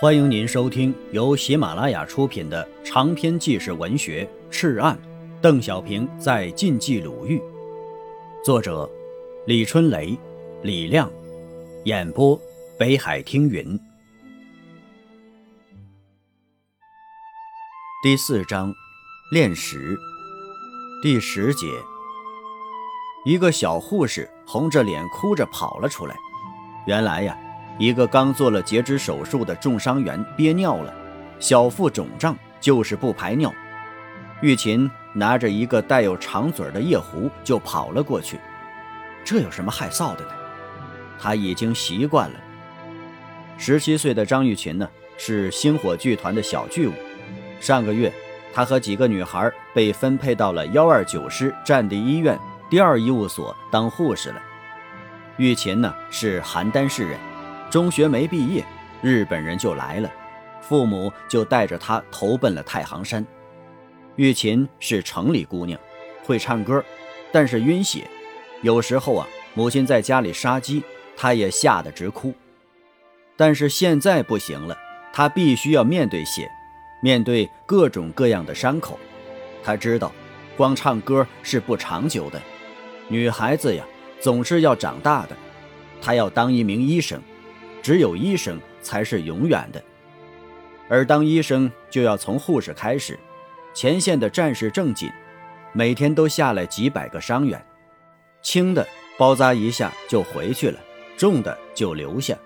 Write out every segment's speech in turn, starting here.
欢迎您收听由喜马拉雅出品的长篇纪实文学《赤案》，邓小平在晋冀鲁豫，作者李春雷、李亮，演播北海听云。第四章，炼石，第十节。一个小护士红着脸哭着跑了出来，原来呀。一个刚做了截肢手术的重伤员憋尿了，小腹肿胀，就是不排尿。玉琴拿着一个带有长嘴的夜壶就跑了过去。这有什么害臊的呢？他已经习惯了。十七岁的张玉琴呢，是星火剧团的小剧务。上个月，他和几个女孩被分配到了幺二九师战地医院第二医务所当护士了。玉琴呢，是邯郸市人。中学没毕业，日本人就来了，父母就带着他投奔了太行山。玉琴是城里姑娘，会唱歌，但是晕血，有时候啊，母亲在家里杀鸡，她也吓得直哭。但是现在不行了，她必须要面对血，面对各种各样的伤口。她知道，光唱歌是不长久的，女孩子呀，总是要长大的。她要当一名医生。只有医生才是永远的，而当医生就要从护士开始。前线的战士正紧，每天都下来几百个伤员，轻的包扎一下就回去了，重的就留下。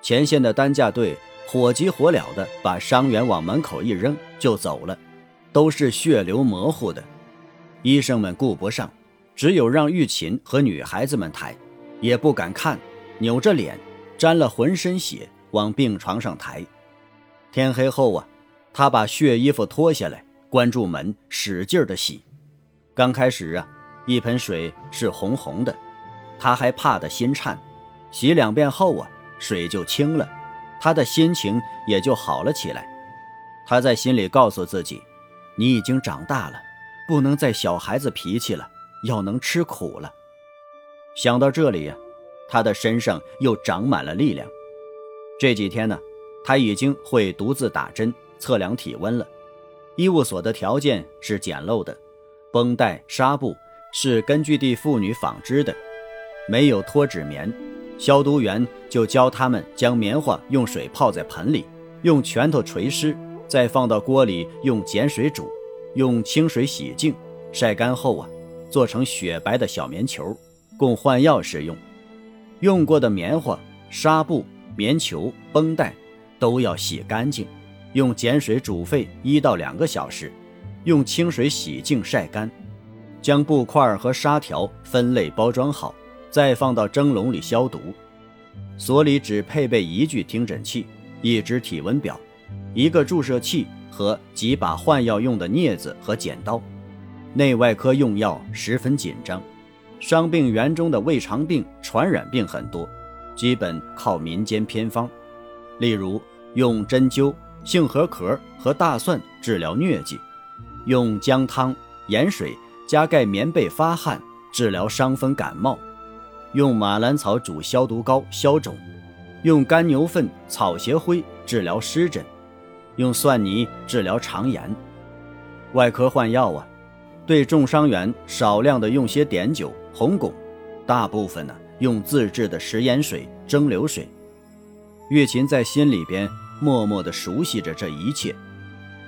前线的担架队火急火燎的把伤员往门口一扔就走了，都是血流模糊的。医生们顾不上，只有让玉琴和女孩子们抬，也不敢看，扭着脸。沾了浑身血，往病床上抬。天黑后啊，他把血衣服脱下来，关住门，使劲的洗。刚开始啊，一盆水是红红的，他还怕得心颤。洗两遍后啊，水就清了，他的心情也就好了起来。他在心里告诉自己：“你已经长大了，不能再小孩子脾气了，要能吃苦了。”想到这里呀。他的身上又长满了力量。这几天呢，他已经会独自打针、测量体温了。医务所的条件是简陋的，绷带、纱布是根据地妇女纺织的，没有脱脂棉。消毒员就教他们将棉花用水泡在盆里，用拳头捶湿，再放到锅里用碱水煮，用清水洗净，晒干后啊，做成雪白的小棉球，供换药使用。用过的棉花、纱布、棉球、绷带都要洗干净，用碱水煮沸一到两个小时，用清水洗净晒干，将布块和纱条分类包装好，再放到蒸笼里消毒。所里只配备一具听诊器、一只体温表、一个注射器和几把换药用的镊子和剪刀。内外科用药十分紧张。伤病源中的胃肠病、传染病很多，基本靠民间偏方，例如用针灸、杏核壳和大蒜治疗疟疾，用姜汤、盐水加盖棉被发汗治疗伤风感冒，用马兰草煮消毒膏消肿，用干牛粪、草鞋灰治疗湿疹，用蒜泥治疗肠炎。外科换药啊，对重伤员少量的用些碘酒。红汞，大部分呢用自制的食盐水、蒸馏水。月琴在心里边默默地熟悉着这一切。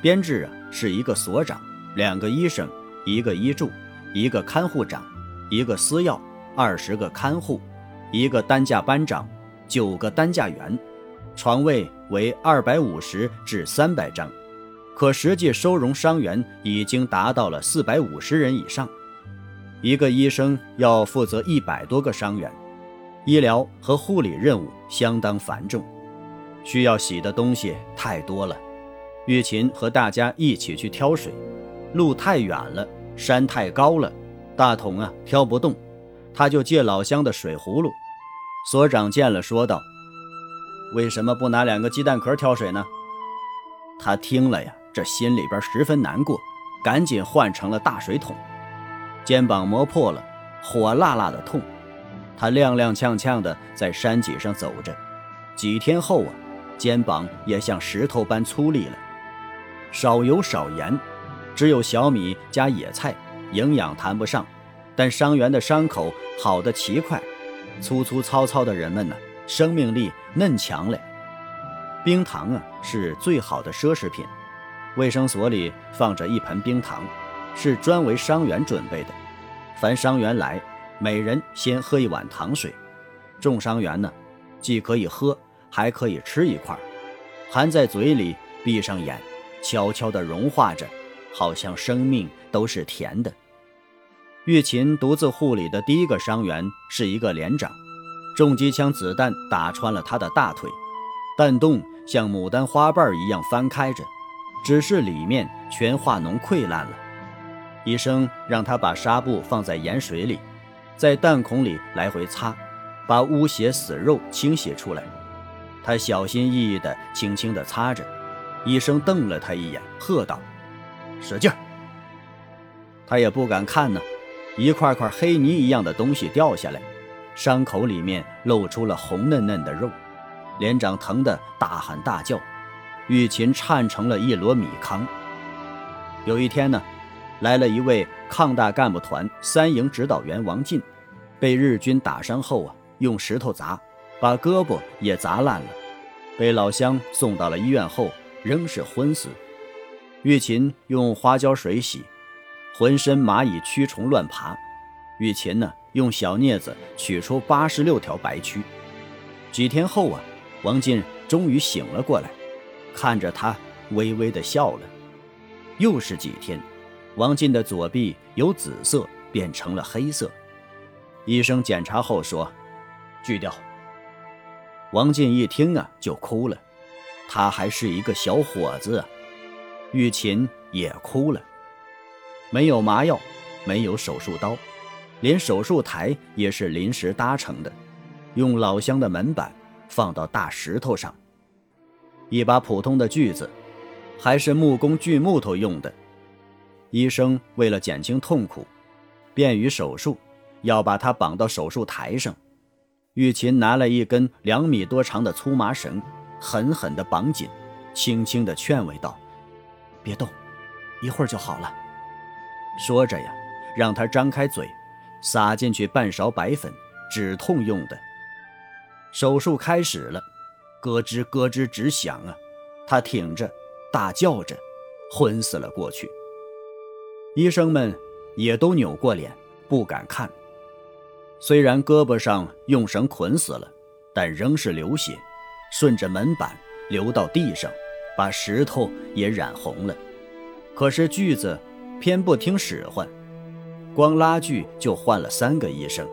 编制啊是一个所长，两个医生，一个医助，一个看护长，一个司药，二十个看护，一个担架班长，九个担架员，床位为二百五十至三百张，可实际收容伤员已经达到了四百五十人以上。一个医生要负责一百多个伤员，医疗和护理任务相当繁重，需要洗的东西太多了。玉琴和大家一起去挑水，路太远了，山太高了，大桶啊挑不动，他就借老乡的水葫芦。所长见了，说道：“为什么不拿两个鸡蛋壳挑水呢？”他听了呀，这心里边十分难过，赶紧换成了大水桶。肩膀磨破了，火辣辣的痛。他踉踉跄跄地在山脊上走着。几天后啊，肩膀也像石头般粗粝了。少油少盐，只有小米加野菜，营养谈不上，但伤员的伤口好的奇快。粗粗糙糙的人们呢，生命力嫩强嘞。冰糖啊，是最好的奢侈品。卫生所里放着一盆冰糖，是专为伤员准备的。凡伤员来，每人先喝一碗糖水。重伤员呢，既可以喝，还可以吃一块，含在嘴里，闭上眼，悄悄地融化着，好像生命都是甜的。玉琴独自护理的第一个伤员是一个连长，重机枪子弹打穿了他的大腿，弹洞像牡丹花瓣一样翻开着，只是里面全化脓溃烂了。医生让他把纱布放在盐水里，在弹孔里来回擦，把污血死肉清洗出来。他小心翼翼地、轻轻地擦着。医生瞪了他一眼，喝道：“使劲！”他也不敢看呢。一块块黑泥一样的东西掉下来，伤口里面露出了红嫩嫩的肉。连长疼得大喊大叫，玉琴颤成了一箩米糠。有一天呢，来了一位抗大干部团三营指导员王进，被日军打伤后啊，用石头砸，把胳膊也砸烂了，被老乡送到了医院后，仍是昏死。玉琴用花椒水洗。浑身蚂蚁蛆虫乱爬，玉琴呢用小镊子取出八十六条白蛆。几天后啊，王进终于醒了过来，看着他微微的笑了。又是几天，王进的左臂由紫色变成了黑色。医生检查后说，锯掉。王进一听啊就哭了，他还是一个小伙子啊。玉琴也哭了。没有麻药，没有手术刀，连手术台也是临时搭成的，用老乡的门板放到大石头上。一把普通的锯子，还是木工锯木头用的。医生为了减轻痛苦，便于手术，要把他绑到手术台上。玉琴拿了一根两米多长的粗麻绳，狠狠地绑紧，轻轻地劝慰道：“别动，一会儿就好了。”说着呀，让他张开嘴，撒进去半勺白粉，止痛用的。手术开始了，咯吱咯吱直响啊！他挺着，大叫着，昏死了过去。医生们也都扭过脸，不敢看。虽然胳膊上用绳捆死了，但仍是流血，顺着门板流到地上，把石头也染红了。可是锯子。偏不听使唤，光拉锯就换了三个医生，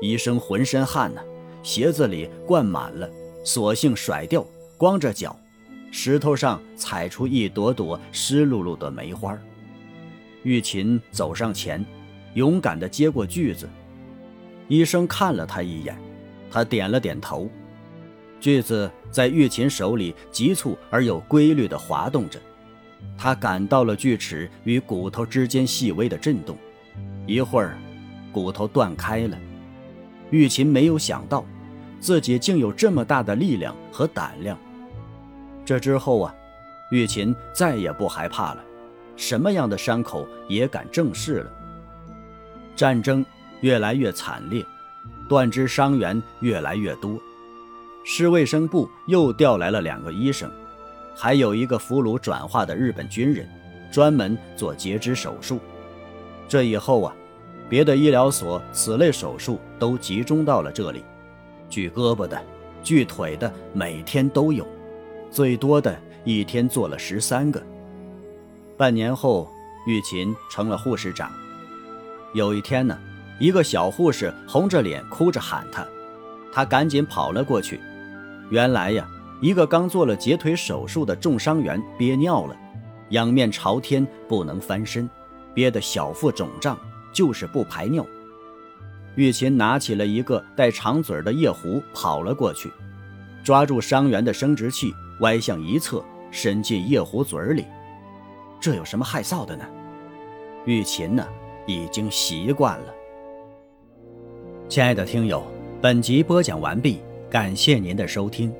医生浑身汗呢，鞋子里灌满了，索性甩掉，光着脚，石头上踩出一朵朵湿漉漉的梅花。玉琴走上前，勇敢地接过锯子，医生看了他一眼，他点了点头，锯子在玉琴手里急促而有规律地滑动着。他感到了锯齿与骨头之间细微的震动，一会儿，骨头断开了。玉琴没有想到，自己竟有这么大的力量和胆量。这之后啊，玉琴再也不害怕了，什么样的伤口也敢正视了。战争越来越惨烈，断肢伤员越来越多，市卫生部又调来了两个医生。还有一个俘虏转化的日本军人，专门做截肢手术。这以后啊，别的医疗所此类手术都集中到了这里，锯胳膊的、锯腿的，每天都有，最多的一天做了十三个。半年后，玉琴成了护士长。有一天呢，一个小护士红着脸哭着喊她，她赶紧跑了过去。原来呀。一个刚做了截腿手术的重伤员憋尿了，仰面朝天不能翻身，憋得小腹肿胀，就是不排尿。玉琴拿起了一个带长嘴的夜壶跑了过去，抓住伤员的生殖器，歪向一侧，伸进夜壶嘴里。这有什么害臊的呢？玉琴呢，已经习惯了。亲爱的听友，本集播讲完毕，感谢您的收听。